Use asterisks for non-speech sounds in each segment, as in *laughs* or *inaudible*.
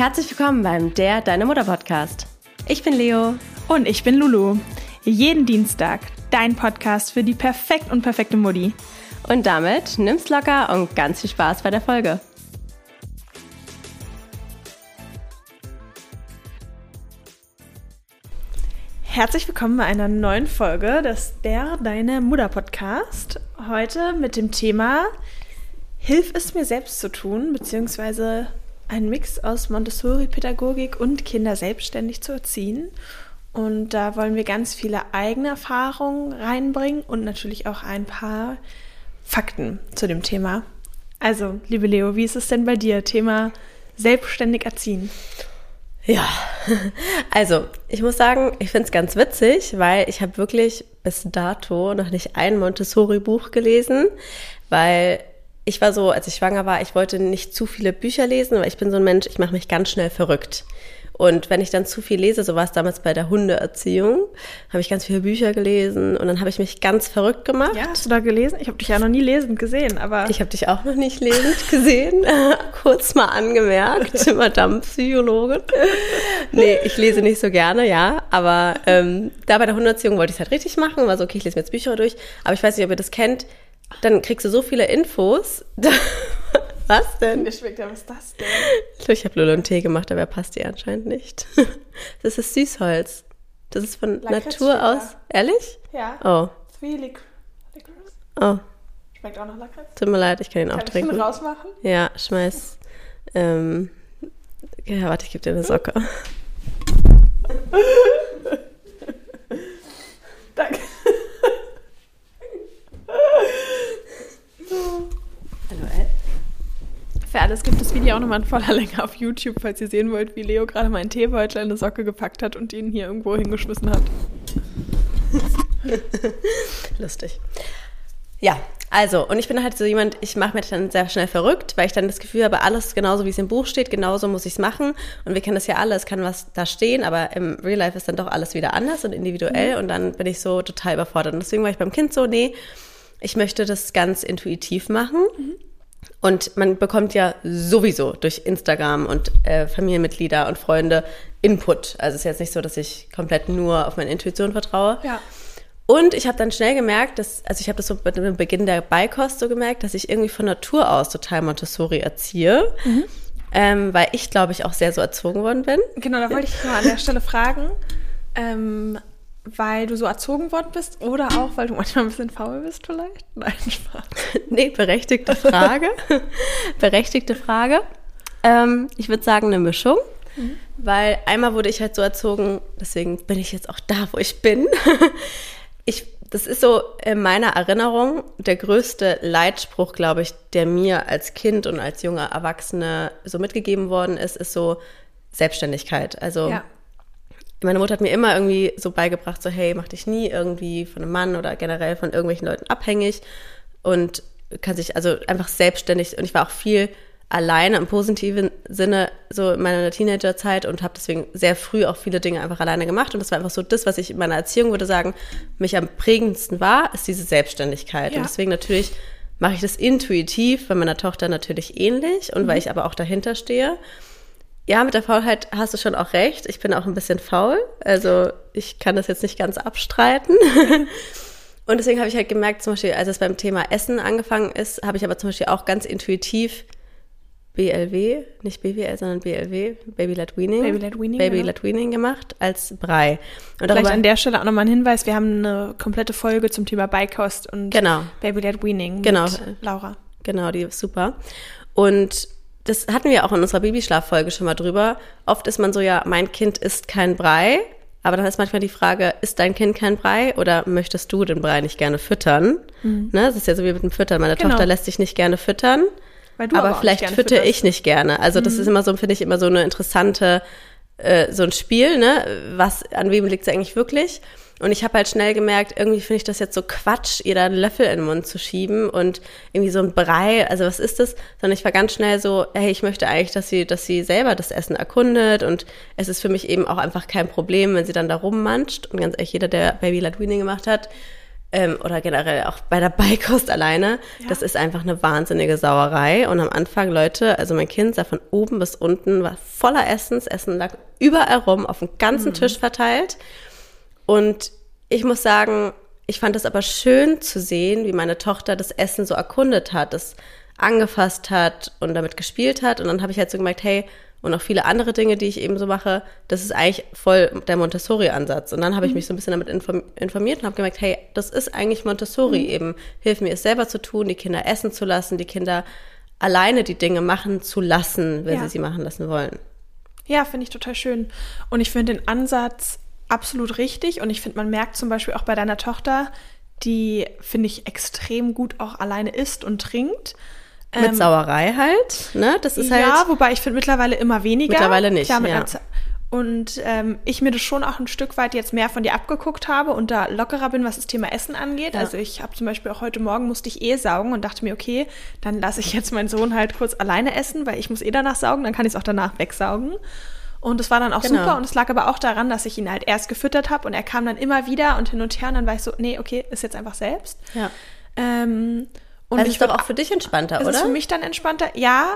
Herzlich willkommen beim Der Deine Mutter Podcast. Ich bin Leo. Und ich bin Lulu. Jeden Dienstag dein Podcast für die perfekt und perfekte Mutti. Und damit nimm's locker und ganz viel Spaß bei der Folge. Herzlich willkommen bei einer neuen Folge des Der Deine Mutter Podcast. Heute mit dem Thema Hilf es mir selbst zu tun, beziehungsweise ein Mix aus Montessori-Pädagogik und Kinder selbstständig zu erziehen. Und da wollen wir ganz viele eigene Erfahrungen reinbringen und natürlich auch ein paar Fakten zu dem Thema. Also, liebe Leo, wie ist es denn bei dir? Thema selbstständig erziehen. Ja, *laughs* also ich muss sagen, ich finde es ganz witzig, weil ich habe wirklich bis dato noch nicht ein Montessori-Buch gelesen, weil ich war so, als ich schwanger war, ich wollte nicht zu viele Bücher lesen, weil ich bin so ein Mensch, ich mache mich ganz schnell verrückt. Und wenn ich dann zu viel lese, so war es damals bei der Hundeerziehung, habe ich ganz viele Bücher gelesen und dann habe ich mich ganz verrückt gemacht. Ja, hast du da gelesen? Ich habe dich ja noch nie lesend gesehen, aber. Ich habe dich auch noch nicht lesend gesehen. *laughs* Kurz mal angemerkt, *laughs* Madame Psychologin. nee, ich lese nicht so gerne, ja. Aber ähm, da bei der Hundeerziehung wollte ich es halt richtig machen, war so, okay, ich lese mir jetzt Bücher durch. Aber ich weiß nicht, ob ihr das kennt dann kriegst du so viele Infos. *laughs* was denn? Mir schmeckt ja, was ist das denn? Ich habe Lulu und Tee gemacht, aber er passt dir anscheinend nicht. *laughs* Das ist Süßholz. Das ist von Natur aus. Ehrlich? Ja. Oh. Three Licorice. Oh. Schmeckt auch nach Lakritz. Tut mir leid, ich kann ihn kann auch ich trinken. Kann rausmachen? Ja, schmeiß. Ähm, ja, warte, ich gebe dir eine Socke. *laughs* Danke. Hallo, Ed. Für alles gibt das Video auch nochmal in voller Länge auf YouTube, falls ihr sehen wollt, wie Leo gerade meinen Teebeutel in eine Socke gepackt hat und ihn hier irgendwo hingeschmissen hat. *laughs* Lustig. Ja, also, und ich bin halt so jemand, ich mache mich dann sehr schnell verrückt, weil ich dann das Gefühl habe, alles genauso wie es im Buch steht, genauso muss ich es machen. Und wir kennen das ja alle, es kann was da stehen, aber im Real Life ist dann doch alles wieder anders und individuell. Mhm. Und dann bin ich so total überfordert. Und deswegen war ich beim Kind so, nee, ich möchte das ganz intuitiv machen. Mhm. Und man bekommt ja sowieso durch Instagram und äh, Familienmitglieder und Freunde Input. Also es ist jetzt nicht so, dass ich komplett nur auf meine Intuition vertraue. Ja. Und ich habe dann schnell gemerkt, dass, also ich habe das so mit dem Beginn der Beikost so gemerkt, dass ich irgendwie von Natur aus total Montessori erziehe. Mhm. Ähm, weil ich, glaube ich, auch sehr so erzogen worden bin. Genau, da wollte ich mal an der Stelle fragen. Ähm, weil du so erzogen worden bist oder auch, weil du manchmal ein bisschen faul bist vielleicht? *laughs* Nein, Spaß. nee, berechtigte Frage. *laughs* berechtigte Frage. Ähm, ich würde sagen, eine Mischung. Mhm. Weil einmal wurde ich halt so erzogen, deswegen bin ich jetzt auch da, wo ich bin. *laughs* ich, das ist so in meiner Erinnerung der größte Leitspruch, glaube ich, der mir als Kind und als junger Erwachsene so mitgegeben worden ist, ist so Selbstständigkeit. Also ja meine Mutter hat mir immer irgendwie so beigebracht, so hey, mach dich nie irgendwie von einem Mann oder generell von irgendwelchen Leuten abhängig und kann sich also einfach selbstständig und ich war auch viel alleine im positiven Sinne so in meiner Teenagerzeit und habe deswegen sehr früh auch viele Dinge einfach alleine gemacht und das war einfach so das, was ich in meiner Erziehung würde sagen, mich am prägendsten war, ist diese Selbstständigkeit ja. und deswegen natürlich mache ich das intuitiv bei meiner Tochter natürlich ähnlich und mhm. weil ich aber auch dahinter stehe ja, mit der Faulheit hast du schon auch recht. Ich bin auch ein bisschen faul. Also ich kann das jetzt nicht ganz abstreiten. *laughs* Und deswegen habe ich halt gemerkt, zum Beispiel, als es beim Thema Essen angefangen ist, habe ich aber zum Beispiel auch ganz intuitiv BLW, nicht BWL, sondern BLW, Baby Led Weaning, Baby Led Weaning, Baby Led Weaning gemacht als Brei. Und Vielleicht darüber, an der Stelle auch nochmal ein Hinweis, wir haben eine komplette Folge zum Thema Beikost und genau. Baby Led Weaning genau. Laura. Genau, die ist super. Und das hatten wir auch in unserer Babyschlaffolge schon mal drüber. Oft ist man so, ja, mein Kind isst kein Brei. Aber dann ist manchmal die Frage, ist dein Kind kein Brei oder möchtest du den Brei nicht gerne füttern? Mhm. Ne? Das ist ja so wie mit dem Füttern. Meine genau. Tochter lässt sich nicht gerne füttern. aber, aber vielleicht fütter ich nicht gerne. Also das mhm. ist immer so, finde ich, immer so eine interessante, äh, so ein Spiel, ne? Was, an wem liegt es eigentlich wirklich? Und ich habe halt schnell gemerkt, irgendwie finde ich das jetzt so Quatsch, ihr da einen Löffel in den Mund zu schieben und irgendwie so ein Brei, also was ist das? Sondern ich war ganz schnell so, hey, ich möchte eigentlich, dass sie, dass sie selber das Essen erkundet und es ist für mich eben auch einfach kein Problem, wenn sie dann da rummanscht. Und ganz ehrlich, jeder, der Baby Latwini gemacht hat, ähm, oder generell auch bei der *laughs* Beikost alleine, Ja. das ist einfach eine wahnsinnige Sauerei. Und am Anfang, Leute, also mein Kind sah von oben bis unten, war voller Essens, Essen lag überall rum, auf dem ganzen Tisch verteilt. Und ich muss sagen, ich fand es aber schön zu sehen, wie meine Tochter das Essen so erkundet hat, das angefasst hat und damit gespielt hat. Und dann habe ich halt so gemerkt, hey, und auch viele andere Dinge, die ich eben so mache, das ist eigentlich voll der Montessori-Ansatz. Und dann habe ich mich so ein bisschen damit inform informiert und habe gemerkt, hey, das ist eigentlich Montessori eben. Hilf mir es selber zu tun, die Kinder essen zu lassen, die Kinder alleine die Dinge machen zu lassen, wenn Ja. sie sie machen lassen wollen. Ja, finde ich total schön. Und ich finde den Ansatz absolut richtig. Und ich finde, man merkt zum Beispiel auch bei deiner Tochter, die, finde ich, extrem gut auch alleine isst und trinkt. Mit Sauerei halt, ne? Das ist halt. Ähm, ja, wobei ich finde mittlerweile immer weniger. Mittlerweile nicht, Klar, mit ja. Und ähm, ich mir das schon auch ein Stück weit jetzt mehr von dir abgeguckt habe und da lockerer bin, was das Thema Essen angeht. Ja. Also ich habe zum Beispiel auch heute Morgen musste ich eh saugen und dachte mir, okay, dann lasse ich jetzt meinen Sohn halt kurz alleine essen, weil ich muss eh danach saugen, dann kann ich es auch danach wegsaugen. Und es war dann auch Genau. super und es lag aber auch daran, dass ich ihn halt erst gefüttert habe und er kam dann immer wieder und hin und her und dann war ich so, nee, okay, ist jetzt einfach selbst. ja. Ähm, und Das ich ist doch auch für dich entspannter, ist oder? es für mich dann entspannter? Ja,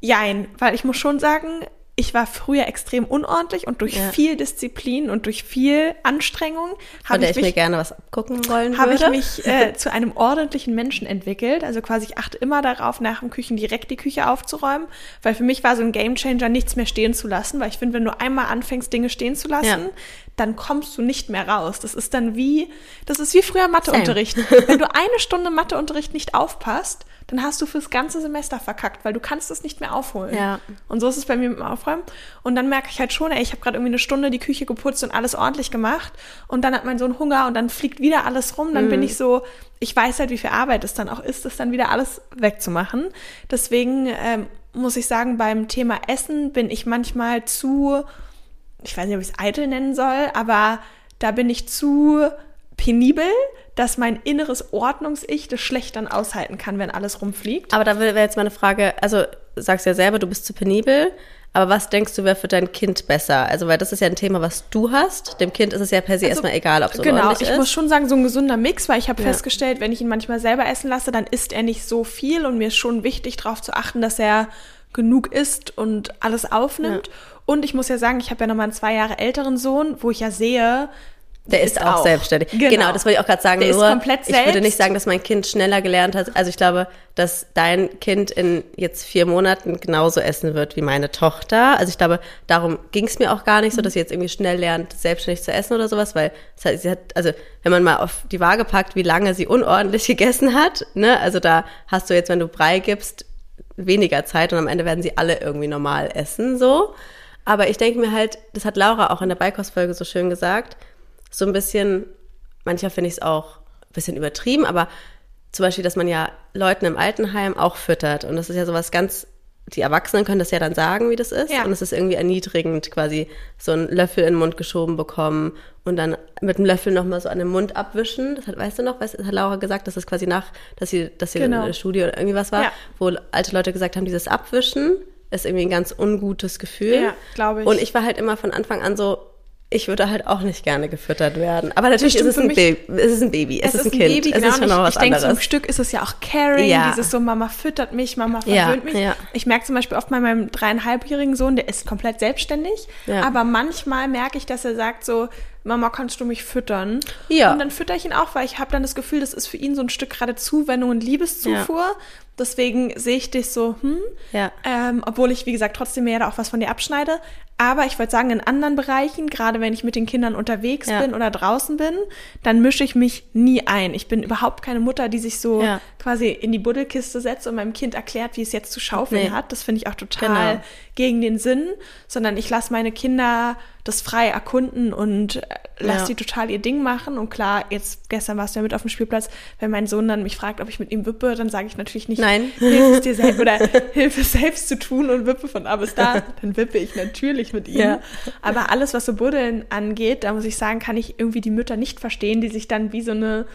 jein. Weil ich muss schon sagen, ich war früher extrem unordentlich und durch Ja. viel Disziplin und durch viel Anstrengung habe ich ich mir mich, gerne was abgucken wollen habe ich mich äh, *laughs* zu einem ordentlichen Menschen entwickelt. Also quasi ich achte immer darauf, nach dem Küchen direkt die Küche aufzuräumen, weil für mich war so ein Gamechanger, nichts mehr stehen zu lassen, weil ich finde, wenn du einmal anfängst, Dinge stehen zu lassen, Ja. Dann kommst du nicht mehr raus. Das ist dann wie, das ist wie früher Matheunterricht. wenn du *laughs* eine Stunde Matheunterricht nicht aufpasst, dann hast du fürs ganze Semester verkackt, weil du kannst es nicht mehr aufholen. Ja. Und so ist es bei mir mit dem Aufräumen. Und dann merke ich halt schon, ey, ich habe gerade irgendwie eine Stunde die Küche geputzt und alles ordentlich gemacht. Und dann hat mein Sohn Hunger und dann fliegt wieder alles rum. Dann Mhm. bin ich so, ich weiß halt, wie viel Arbeit es dann auch ist, das dann wieder alles wegzumachen. Deswegen ähm, muss ich sagen, beim Thema Essen bin ich manchmal zu, ich weiß nicht, ob ich es eitel nennen soll, aber da bin ich zu penibel, dass mein inneres Ordnungs-Ich das schlecht dann aushalten kann, wenn alles rumfliegt. Aber da wäre jetzt meine Frage, also sagst ja selber, du bist zu penibel, aber was denkst du, wäre für dein Kind besser? Also, weil das ist ja ein Thema, was du hast. Dem Kind ist es ja per se Also, erstmal egal, ob es Genau, ich ist. muss schon sagen, so ein gesunder Mix, weil ich habe Ja. festgestellt, wenn ich ihn manchmal selber essen lasse, dann isst er nicht so viel und mir ist schon wichtig, darauf zu achten, dass er genug isst und alles aufnimmt. Und ich muss ja sagen, ich habe ja nochmal einen zwei Jahre älteren Sohn, wo ich ja sehe, Der ist auch, selbstständig. Genau. Genau. das wollte ich auch gerade sagen. Der ist nur, komplett ich würde selbst. nicht sagen, dass mein Kind schneller gelernt hat. Also ich glaube, dass dein Kind in jetzt vier Monaten genauso essen wird wie meine Tochter. Also ich glaube, darum ging es mir auch gar nicht so, dass sie jetzt irgendwie schnell lernt, selbstständig zu essen oder sowas, weil hat, sie hat, also wenn man mal auf die Waage packt, wie lange sie unordentlich *laughs* gegessen hat, ne, also da hast du jetzt, wenn du Brei gibst, weniger Zeit und am Ende werden sie alle irgendwie normal essen, so. Aber ich denke mir halt, das hat Laura auch in der Beikostfolge so schön gesagt, so ein bisschen, mancher finde ich es auch ein bisschen übertrieben, aber zum Beispiel, dass man ja Leuten im Altenheim auch füttert. Und das ist ja sowas ganz, die Erwachsenen können das ja dann sagen, wie das ist. Ja. Und es ist irgendwie erniedrigend, quasi so einen Löffel in den Mund geschoben bekommen und dann mit dem Löffel nochmal so an den Mund abwischen. Das hat, weißt du noch, weißt, hat Laura gesagt, dass das quasi nach, dass sie, dass sie Genau. in der Studie oder irgendwie was war, Ja. wo alte Leute gesagt haben, dieses Abwischen ist irgendwie ein ganz ungutes Gefühl. Ja, glaube ich. Und ich war halt immer von Anfang an so, ich würde halt auch nicht gerne gefüttert werden. Aber natürlich ist es ein. Baby, es ist ein Baby, es, ist ein Kind, Baby, es genau. ist schon und noch ich was ich denke, so anderes. Stück ist es ja auch Caring, Ja. dieses so, Mama füttert mich, Mama Ja, verwöhnt mich. ja. Ich merke zum Beispiel oft bei meinem dreieinhalbjährigen Sohn, der ist komplett selbstständig, Ja. aber manchmal merke ich, dass er sagt so, Mama, kannst du mich füttern? Ja. Und dann fütter ich ihn auch, weil ich habe dann das Gefühl, das ist für ihn so ein Stück gerade Zuwendung und Liebeszufuhr. Deswegen sehe ich dich so, hm, Ja. ähm, obwohl ich, wie gesagt, trotzdem mir ja da auch was von dir abschneide. Aber ich würde sagen, in anderen Bereichen, gerade wenn ich mit den Kindern unterwegs Ja. bin oder draußen bin, dann mische ich mich nie ein. Ich bin überhaupt keine Mutter, die sich so Ja. quasi in die Buddelkiste setzt und meinem Kind erklärt, wie es jetzt zu schaufeln Nee. hat. Das finde ich auch total Genau. Gegen den Sinn, sondern ich lasse meine Kinder das frei erkunden und äh, lasse Ja. die total ihr Ding machen. Und klar, jetzt gestern warst du ja mit auf dem Spielplatz, wenn mein Sohn dann mich fragt, ob ich mit ihm wippe, dann sage ich natürlich nicht, Nein. hilf es dir selbst *laughs* oder hilf es selbst zu tun und wippe von A bis da, dann wippe ich natürlich mit ihm. Ja. Aber alles, was so Buddeln angeht, da muss ich sagen, kann ich irgendwie die Mütter nicht verstehen, die sich dann wie so eine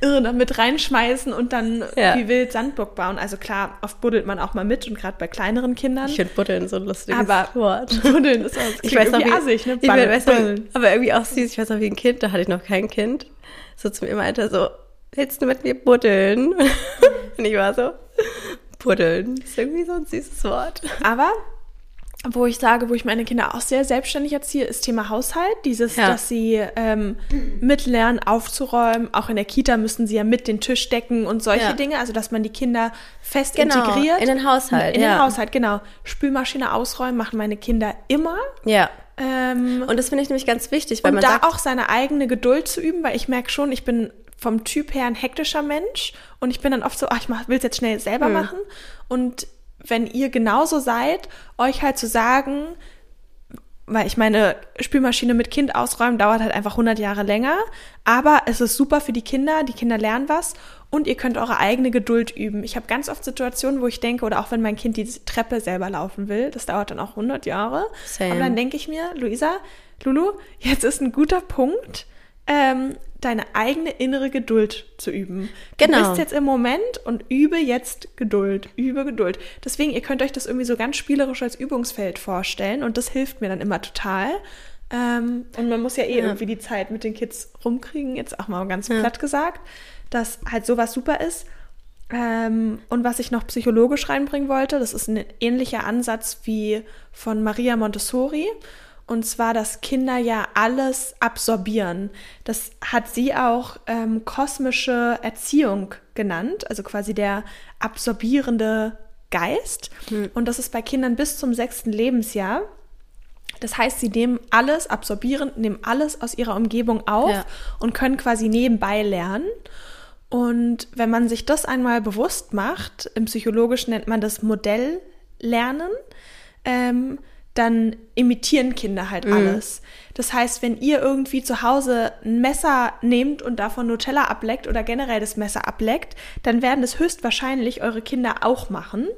Irre damit reinschmeißen und dann Ja. wie wild Sandburg bauen. Also klar, oft buddelt man auch mal mit und gerade bei kleineren Kindern. Ich finde Buddeln so ein lustiges aber Wort. *laughs* Buddeln ist auch Ich weiß noch, wie, assig, ne? ich Balle- weiß noch, aber irgendwie auch süß. Ich weiß noch, wie ein Kind, da hatte ich noch kein Kind. so zu mir meinte, so, willst du mit mir buddeln? *laughs* Und ich war so, buddeln, ist irgendwie so ein süßes Wort. Aber wo ich sage, wo ich meine Kinder auch sehr selbstständig erziehe, ist Thema Haushalt. Dieses, ja. dass sie ähm, mitlernen, aufzuräumen. Auch in der Kita müssen sie ja mit den Tisch decken und solche ja. Dinge. Also, dass man die Kinder fest genau, integriert. In den Haushalt. In ja. den Haushalt, genau. Spülmaschine ausräumen machen meine Kinder immer. Ja. Ähm, und das finde ich nämlich ganz wichtig, weil und man da sagt, auch seine eigene Geduld zu üben, weil ich merke schon, ich bin vom Typ her ein hektischer Mensch und ich bin dann oft so, ach, ich will es jetzt schnell selber hm. machen und wenn ihr genauso seid, euch halt zu sagen, weil ich meine, Spülmaschine mit Kind ausräumen dauert halt einfach 100 Jahre länger, aber es ist super für die Kinder, die Kinder lernen was und ihr könnt eure eigene Geduld üben. Ich habe ganz oft Situationen, wo ich denke, oder auch wenn mein Kind die Treppe selber laufen will, das dauert dann auch 100 Jahre, Same. aber dann denke ich mir, Luisa, Lulu, jetzt ist ein guter Punkt, ähm, deine eigene innere Geduld zu üben. Genau. Du bist jetzt im Moment und übe jetzt Geduld, übe Geduld. Deswegen, ihr könnt euch das irgendwie so ganz spielerisch als Übungsfeld vorstellen und das hilft mir dann immer total. Ähm, und man muss ja eh ja. irgendwie die Zeit mit den Kids rumkriegen, jetzt auch mal ganz ja. platt gesagt, dass halt sowas super ist. Ähm, und was ich noch psychologisch reinbringen wollte, das ist ein ähnlicher Ansatz wie von Maria Montessori. Und zwar, dass Kinder ja alles absorbieren. Das hat sie auch ähm, kosmische Erziehung genannt, also quasi der absorbierende Geist. Hm. Und das ist bei Kindern bis zum sechsten Lebensjahr. Das heißt, sie nehmen alles, absorbieren, nehmen alles aus ihrer Umgebung auf ja. und können quasi nebenbei lernen. Und wenn man sich das einmal bewusst macht, im Psychologischen nennt man das Modelllernen, ähm, dann imitieren Kinder halt mhm. alles. Das heißt, wenn ihr irgendwie zu Hause ein Messer nehmt und davon Nutella ableckt oder generell das Messer ableckt, dann werden das höchstwahrscheinlich eure Kinder auch machen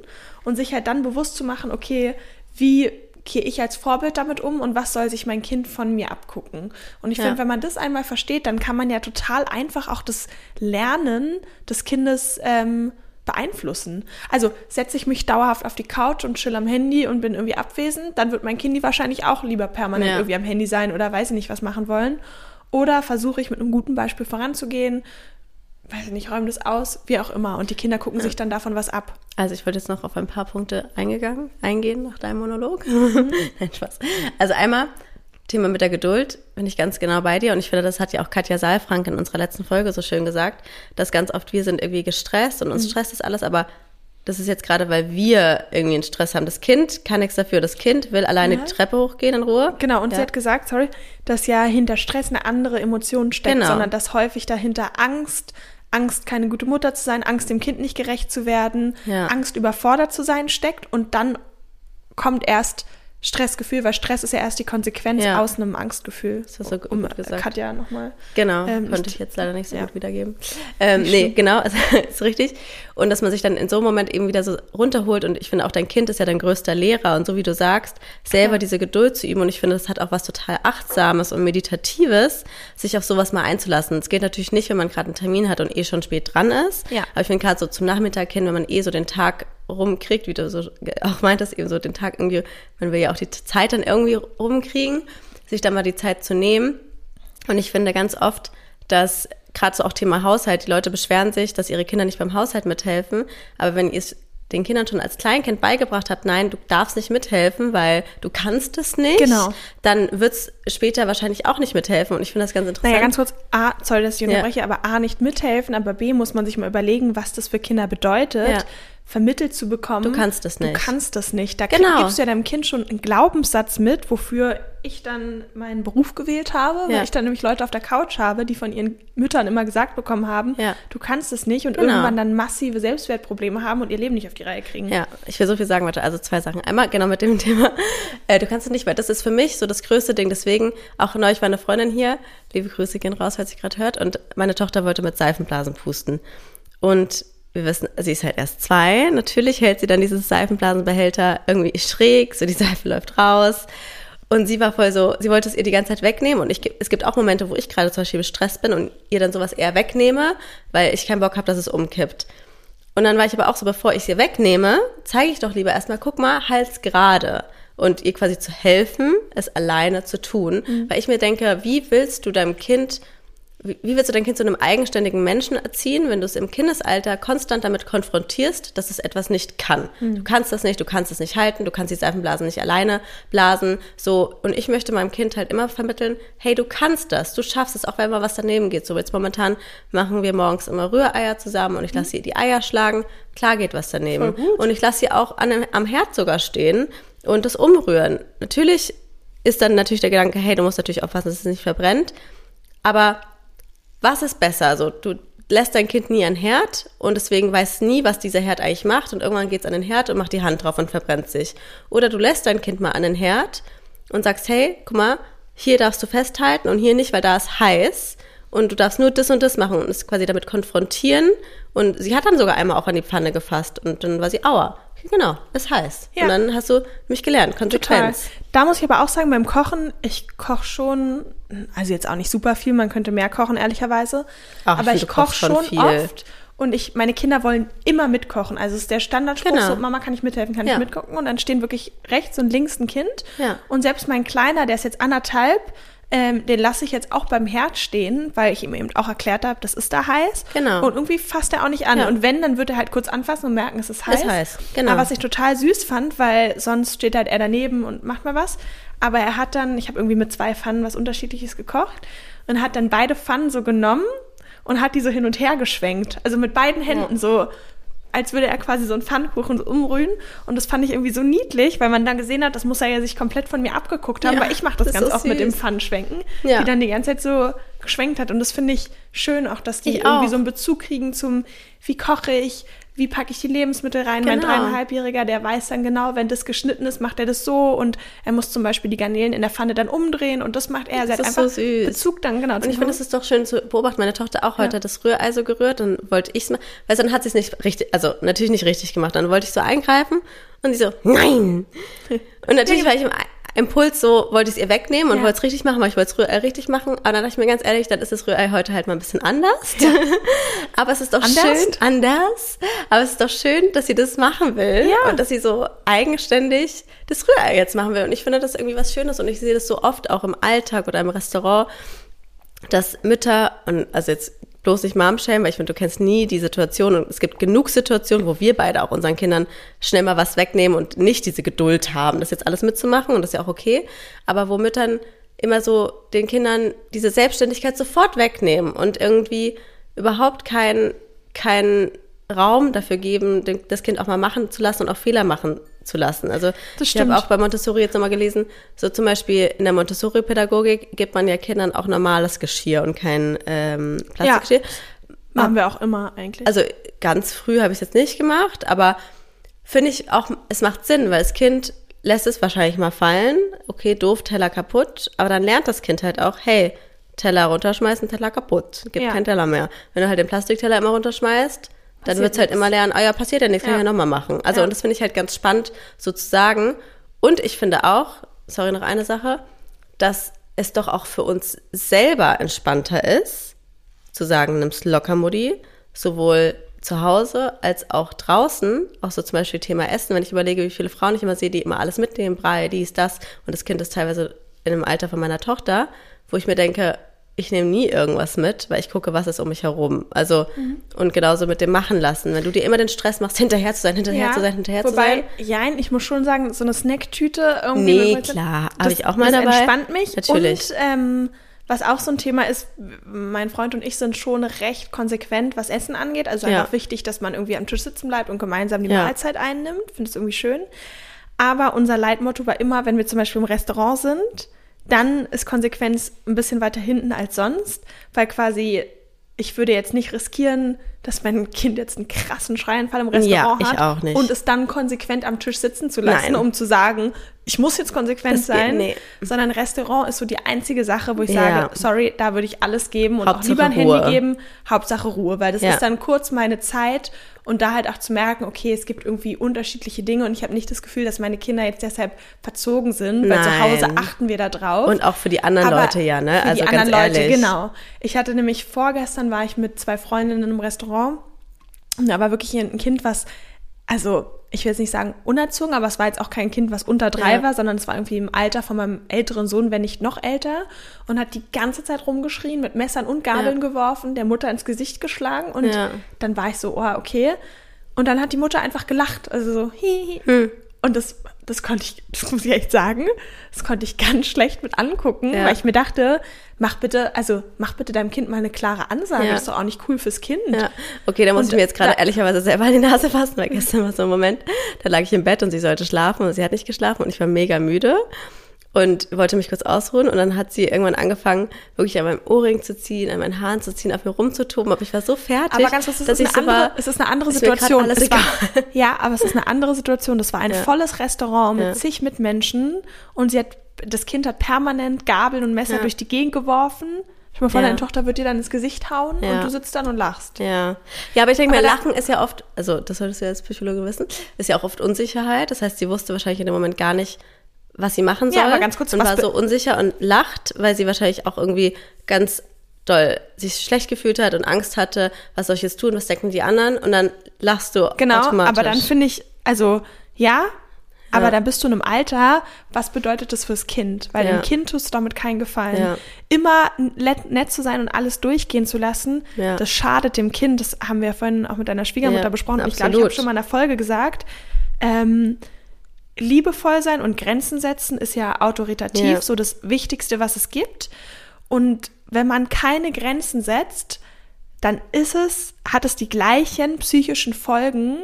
und sich halt dann bewusst zu machen, okay, wie gehe ich als Vorbild damit um und was soll sich mein Kind von mir abgucken? Und ich ja. finde, wenn man das einmal versteht, dann kann man ja total einfach auch das Lernen des Kindes ähm, beeinflussen. Also setze ich mich dauerhaft auf die Couch und chill am Handy und bin irgendwie abwesend, dann wird mein Kind wahrscheinlich auch lieber permanent ja. irgendwie am Handy sein oder weiß ich nicht, was machen wollen. Oder versuche ich mit einem guten Beispiel voranzugehen, weiß ich nicht, räume das aus, wie auch immer. Und die Kinder gucken ja. sich dann davon was ab. Also ich wollte jetzt noch auf ein paar Punkte eingegangen, eingehen nach deinem Monolog. *laughs* Nein, Spaß. Also einmal, Thema mit der Geduld bin ich ganz genau bei dir und ich finde, das hat ja auch Katja Saalfrank in unserer letzten Folge so schön gesagt, dass ganz oft wir sind irgendwie gestresst und uns mhm. stresst das alles, aber das ist jetzt gerade, weil wir irgendwie einen Stress haben. Das Kind kann nichts dafür. Das Kind will alleine ja. die Treppe hochgehen in Ruhe. Genau, und ja. sie hat gesagt, sorry, dass ja hinter Stress eine andere Emotion steckt, genau. sondern dass häufig dahinter Angst, Angst, keine gute Mutter zu sein, Angst, dem Kind nicht gerecht zu werden, ja. Angst, überfordert zu sein steckt und dann kommt erst Stressgefühl, weil Stress ist ja erst die Konsequenz ja. aus einem Angstgefühl. Das hast du gut um, gesagt. Katja nochmal. Genau, ähm, konnte ich jetzt leider nicht so ja. gut wiedergeben. Ähm, nee, genau, *laughs* also, ist richtig. Und dass man sich dann in so einem Moment eben wieder so runterholt und ich finde auch dein Kind ist ja dein größter Lehrer und so wie du sagst, selber ja. diese Geduld zu üben und ich finde, das hat auch was total Achtsames und Meditatives, sich auf sowas mal einzulassen. Es geht natürlich nicht, wenn man gerade einen Termin hat und eh schon spät dran ist. Ja. Aber ich finde gerade so zum Nachmittag hin, wenn man eh so den Tag rumkriegt, wie du so auch meintest, eben so den Tag irgendwie, man will ja auch die Zeit dann irgendwie rumkriegen, sich dann mal die Zeit zu nehmen. Und ich finde ganz oft, dass gerade so auch Thema Haushalt, die Leute beschweren sich, dass ihre Kinder nicht beim Haushalt mithelfen. Aber wenn ihr es den Kindern schon als Kleinkind beigebracht habt, nein, du darfst nicht mithelfen, weil du kannst es nicht, genau. dann wird's später wahrscheinlich auch nicht mithelfen. Und ich finde das ganz interessant. Naja, ganz kurz, A, sorry, dass ich unterbreche, ja. aber A, nicht mithelfen, aber B, muss man sich mal überlegen, was das für Kinder bedeutet. Ja vermittelt zu bekommen. Du kannst das nicht. Du kannst das nicht. Da genau. gibst du ja deinem Kind schon einen Glaubenssatz mit, wofür ich dann meinen Beruf gewählt habe, ja. weil ich dann nämlich Leute auf der Couch habe, die von ihren Müttern immer gesagt bekommen haben, ja. du kannst es nicht und genau. irgendwann dann massive Selbstwertprobleme haben und ihr Leben nicht auf die Reihe kriegen. Ja, ich will so viel sagen, warte, also zwei Sachen. Einmal genau mit dem *laughs* Thema, äh, du kannst es nicht, weil das ist für mich so das größte Ding. Deswegen, auch neulich war eine Freundin hier, liebe Grüße gehen raus, falls sie gerade hört, und meine Tochter wollte mit Seifenblasen pusten. Und wir wissen, sie ist halt erst zwei. Natürlich hält sie dann dieses Seifenblasenbehälter irgendwie schräg, so die Seife läuft raus. Und sie war voll so, sie wollte es ihr die ganze Zeit wegnehmen. Und ich, es gibt auch Momente, wo ich gerade zum Beispiel gestresst bin und ihr dann sowas eher wegnehme, weil ich keinen Bock habe, dass es umkippt. Und dann war ich aber auch so, bevor ich sie wegnehme, zeige ich doch lieber erstmal, guck mal, Hals gerade. Und ihr quasi zu helfen, es alleine zu tun. Mhm. Weil ich mir denke, wie willst du deinem Kind wie, wie willst du dein Kind zu einem eigenständigen Menschen erziehen, wenn du es im Kindesalter konstant damit konfrontierst, dass es etwas nicht kann? Mhm. Du kannst das nicht, du kannst es nicht halten, du kannst die Seifenblasen nicht alleine blasen, so. Und ich möchte meinem Kind halt immer vermitteln, hey, du kannst das, du schaffst es, auch wenn mal was daneben geht. So jetzt momentan machen wir morgens immer Rühreier zusammen und ich lasse sie die Eier schlagen. Klar geht was daneben. Und ich lasse sie auch an, am Herd sogar stehen und das umrühren. Natürlich ist dann natürlich der Gedanke, hey, du musst natürlich aufpassen, dass es nicht verbrennt. Aber was ist besser? Also du lässt dein Kind nie an Herd und deswegen weiß nie, was dieser Herd eigentlich macht und irgendwann geht's an den Herd und macht die Hand drauf und verbrennt sich. Oder du lässt dein Kind mal an den Herd und sagst, hey, guck mal, hier darfst du festhalten und hier nicht, weil da ist heiß und du darfst nur das und das machen und es quasi damit konfrontieren und sie hat dann sogar einmal auch an die Pfanne gefasst und dann war sie, aua, Genau, ist heiß. Ja. Und dann hast du mich gelernt, Konsequenz. Total. Da muss ich aber auch sagen, beim Kochen, ich koche schon, also jetzt auch nicht super viel, man könnte mehr kochen, ehrlicherweise. Ach, aber ich, ich koche schon viel. oft. Und ich, meine Kinder wollen immer mitkochen. Also es ist der Standardspruch, genau. so, Mama, kann ich mithelfen, kann ja. ich mitgucken? Und dann stehen wirklich rechts und links ein Kind. Ja. Und selbst mein Kleiner, der ist jetzt anderthalb, ähm, den lasse ich jetzt auch beim Herd stehen, weil ich ihm eben auch erklärt habe, das ist da heiß. Genau. Und irgendwie fasst er auch nicht an. Ja. Und wenn, dann wird er halt kurz anfassen und merken, es ist heiß. Ist heiß, genau. Aber was ich total süß fand, weil sonst steht halt er daneben und macht mal was. Aber er hat dann, ich habe irgendwie mit zwei Pfannen was Unterschiedliches gekocht und hat dann beide Pfannen so genommen und hat die so hin und her geschwenkt. Also mit beiden Händen ja. so als würde er quasi so einen Pfannkuchen so umrühren. Und das fand ich irgendwie so niedlich, weil man dann gesehen hat, das muss er ja sich komplett von mir abgeguckt haben, ja, weil ich mache das, das, ganz oft süß. mit dem Pfannschwenken, ja. die dann die ganze Zeit so geschwenkt hat. Und das finde ich schön auch, dass die ich irgendwie auch. so einen Bezug kriegen zum, wie koche ich, wie packe ich die Lebensmittel rein. Genau. Mein dreieinhalbjähriger, der weiß dann genau, wenn das geschnitten ist, macht er das so und er muss zum Beispiel die Garnelen in der Pfanne dann umdrehen und das macht er. Er hat einfach so Bezug dann, genau. Und ich finde, es ist doch schön zu beobachten. Meine Tochter auch heute ja. das Rührei so gerührt, dann wollte ich es mal, weil dann hat sie es nicht richtig, also natürlich nicht richtig gemacht. Dann wollte ich so eingreifen und sie so, nein! *laughs* Und natürlich war ich im Impuls so, wollte ich es ihr wegnehmen und ja. wollte es richtig machen, weil ich wollte es Rührei richtig machen. Aber dann dachte ich mir ganz ehrlich, dann ist das Rührei heute halt mal ein bisschen anders. Ja. *laughs* aber es ist doch anders? schön, anders. Aber es ist doch schön, dass sie das machen will. Ja. Und dass sie so eigenständig das Rührei jetzt machen will. Und ich finde das irgendwie was Schönes. Und ich sehe das so oft auch im Alltag oder im Restaurant, dass Mütter, und also jetzt bloß nicht Momshame, weil ich finde, du kennst nie die Situation und es gibt genug Situationen, wo wir beide auch unseren Kindern schnell mal was wegnehmen und nicht diese Geduld haben, das jetzt alles mitzumachen und das ist ja auch okay, aber wo Müttern immer so den Kindern diese Selbstständigkeit sofort wegnehmen und irgendwie überhaupt keinen kein Raum dafür geben, das Kind auch mal machen zu lassen und auch Fehler machen zu lassen. Also ich habe auch bei Montessori jetzt nochmal gelesen, so zum Beispiel in der Montessori-Pädagogik gibt man ja Kindern auch normales Geschirr und kein ähm, Plastikgeschirr. Ja, machen wir auch immer eigentlich. Also ganz früh habe ich es jetzt nicht gemacht, aber finde ich auch, es macht Sinn, weil das Kind lässt es wahrscheinlich mal fallen. Okay, doof, Teller kaputt. Aber dann lernt das Kind halt auch, hey, Teller runterschmeißen, Teller kaputt. Gibt ja. keinen Teller mehr. Wenn du halt den Plastikteller immer runterschmeißt, dann wird es halt immer lernen, ah ja, passiert ja nichts, kann ich ja nochmal machen. Also, ja. und das finde ich halt ganz spannend sozusagen. Und ich finde auch, sorry, noch eine Sache, dass es doch auch für uns selber entspannter ist, zu sagen, nimm's locker, Mutti, sowohl zu Hause als auch draußen, auch so zum Beispiel Thema Essen, wenn ich überlege, wie viele Frauen ich immer sehe, die immer alles mitnehmen, Brei, dies, das, und das Kind ist teilweise in dem Alter von meiner Tochter, wo ich mir denke, ich nehme nie irgendwas mit, weil ich gucke, was ist um mich herum. Also, mhm. und genauso mit dem Machen lassen. Wenn du dir immer den Stress machst, *laughs* hinterher zu sein, hinterher ja, zu sein, hinterher wobei, zu sein. Ja, ich muss schon sagen, so eine Snacktüte irgendwie. Nee, klar, habe ich auch mal das dabei. Das entspannt mich. Natürlich. Und, ähm, was auch so ein Thema ist, mein Freund und ich sind schon recht konsequent, was Essen angeht. Also ja. einfach wichtig, dass man irgendwie am Tisch sitzen bleibt und gemeinsam die ja. Mahlzeit einnimmt. Finde es irgendwie schön. Aber unser Leitmotto war immer, wenn wir zum Beispiel im Restaurant sind, dann ist Konsequenz ein bisschen weiter hinten als sonst, weil quasi ich würde jetzt nicht riskieren, dass mein Kind jetzt einen krassen Schreianfall im Restaurant ja, hat auch nicht. und es dann konsequent am Tisch sitzen zu lassen, Nein. um zu sagen, ich muss jetzt konsequent das sein, nee. sondern Restaurant ist so die einzige Sache, wo ich ja. sage, sorry, da würde ich alles geben und Hauptsache auch lieber ein Ruhe. Handy geben, Hauptsache Ruhe, weil das ja. ist dann kurz meine Zeit und da halt auch zu merken, okay, es gibt irgendwie unterschiedliche Dinge und ich habe nicht das Gefühl, dass meine Kinder jetzt deshalb verzogen sind, weil Nein. zu Hause achten wir da drauf. Und auch für die anderen Aber Leute ja, ne? Für also die anderen Leute, genau. Ich hatte nämlich vorgestern war ich mit zwei Freundinnen im Restaurant und da war wirklich ein Kind, was also ich will jetzt nicht sagen unerzogen, aber es war jetzt auch kein Kind, was unter drei Ja. war, sondern es war irgendwie im Alter von meinem älteren Sohn, wenn nicht noch älter und hat die ganze Zeit rumgeschrien, mit Messern und Gabeln Ja. geworfen, der Mutter ins Gesicht geschlagen und Ja. dann war ich so, oh, okay. Und dann hat die Mutter einfach gelacht, also so, hi, hi. Hm. Und das, das konnte ich, das muss ich echt sagen, das konnte ich *laughs* ganz schlecht mit angucken, Ja. weil ich mir dachte, mach bitte, also mach bitte deinem Kind mal eine klare Ansage, Ja. das ist doch auch nicht cool fürs Kind. Ja, okay, da muss Und ich mir jetzt gerade ehrlicherweise selber in die Nase fassen, weil gestern war so ein Moment, da lag ich im Bett und sie sollte schlafen und sie hat nicht geschlafen und ich war mega müde und wollte mich kurz ausruhen und dann hat sie irgendwann angefangen, wirklich an meinem Ohrring zu ziehen, an meinen Haaren zu ziehen, auf mir rumzutoben, aber ich war so fertig, Aber ganz kurz, es dass ist, ich eine so andere, war, es ist eine andere ist Situation. Es war, ja, aber es ist eine andere Situation. Das war ein *laughs* Ja. volles Restaurant mit Ja. zig Mitmenschen und sie hat, das Kind hat permanent Gabeln und Messer Ja. durch die Gegend geworfen. Dir mal vor, Ja. deine Tochter wird dir dann ins Gesicht hauen Ja. und du sitzt dann und lachst. Ja. Ja, aber ich denke mir, Lachen ist ja oft, also das solltest du ja als Psychologe wissen, ist ja auch oft Unsicherheit. Das heißt, sie wusste wahrscheinlich in dem Moment gar nicht, was sie machen soll. Ja, aber ganz kurz, und war so unsicher und lacht, weil sie wahrscheinlich auch irgendwie ganz doll sich schlecht gefühlt hat und Angst hatte, was soll ich jetzt tun, was denken die anderen? Und dann lachst du Genau, automatisch. aber dann finde ich, also ja, aber Ja. dann bist du in einem Alter, was bedeutet das fürs Kind? Weil Ja. dem Kind tust du damit keinen Gefallen. Ja. Immer nett, zu sein und alles durchgehen zu lassen, das schadet dem Kind. Das haben wir ja vorhin auch mit deiner Schwiegermutter besprochen. Und ich glaube, ich habe schon mal in der Folge gesagt, ähm, liebevoll sein und Grenzen setzen ist ja autoritativ, Ja. so das Wichtigste, was es gibt. Und wenn man keine Grenzen setzt, dann ist es, hat es die gleichen psychischen Folgen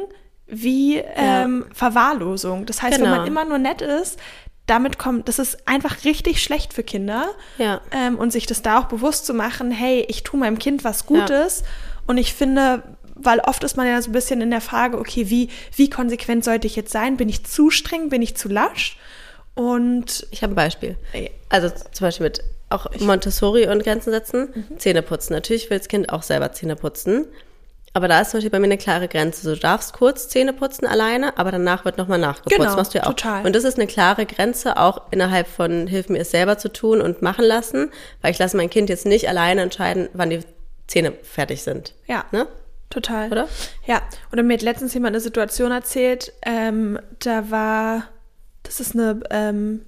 wie ähm, Verwahrlosung. Das heißt, wenn Genau. man immer nur nett ist, damit kommt, das ist einfach richtig schlecht für Kinder. Ja. Ähm, und sich das da auch bewusst zu machen, hey, ich tue meinem Kind was Gutes. Und ich finde, weil oft ist man ja so ein bisschen in der Frage, okay, wie, wie konsequent sollte ich jetzt sein? Bin ich zu streng? Bin ich zu lasch? Und Ich habe ein Beispiel. Also zum Beispiel mit auch Montessori und Grenzen setzen, Mhm. Zähne putzen. Natürlich will das Kind auch selber Zähne putzen. Aber da ist zum Beispiel bei mir eine klare Grenze. Du darfst kurz Zähne putzen alleine, aber danach wird nochmal nachgeputzt. Genau, machst du ja auch. total. Und das ist eine klare Grenze, auch innerhalb von Hilf mir es selber zu tun und machen lassen, weil ich lasse mein Kind jetzt nicht alleine entscheiden, wann die Zähne fertig sind. ja, Ne? Total. Oder? Ja, oder mir hat letztens jemand eine Situation erzählt, ähm, da war, das ist eine, ähm,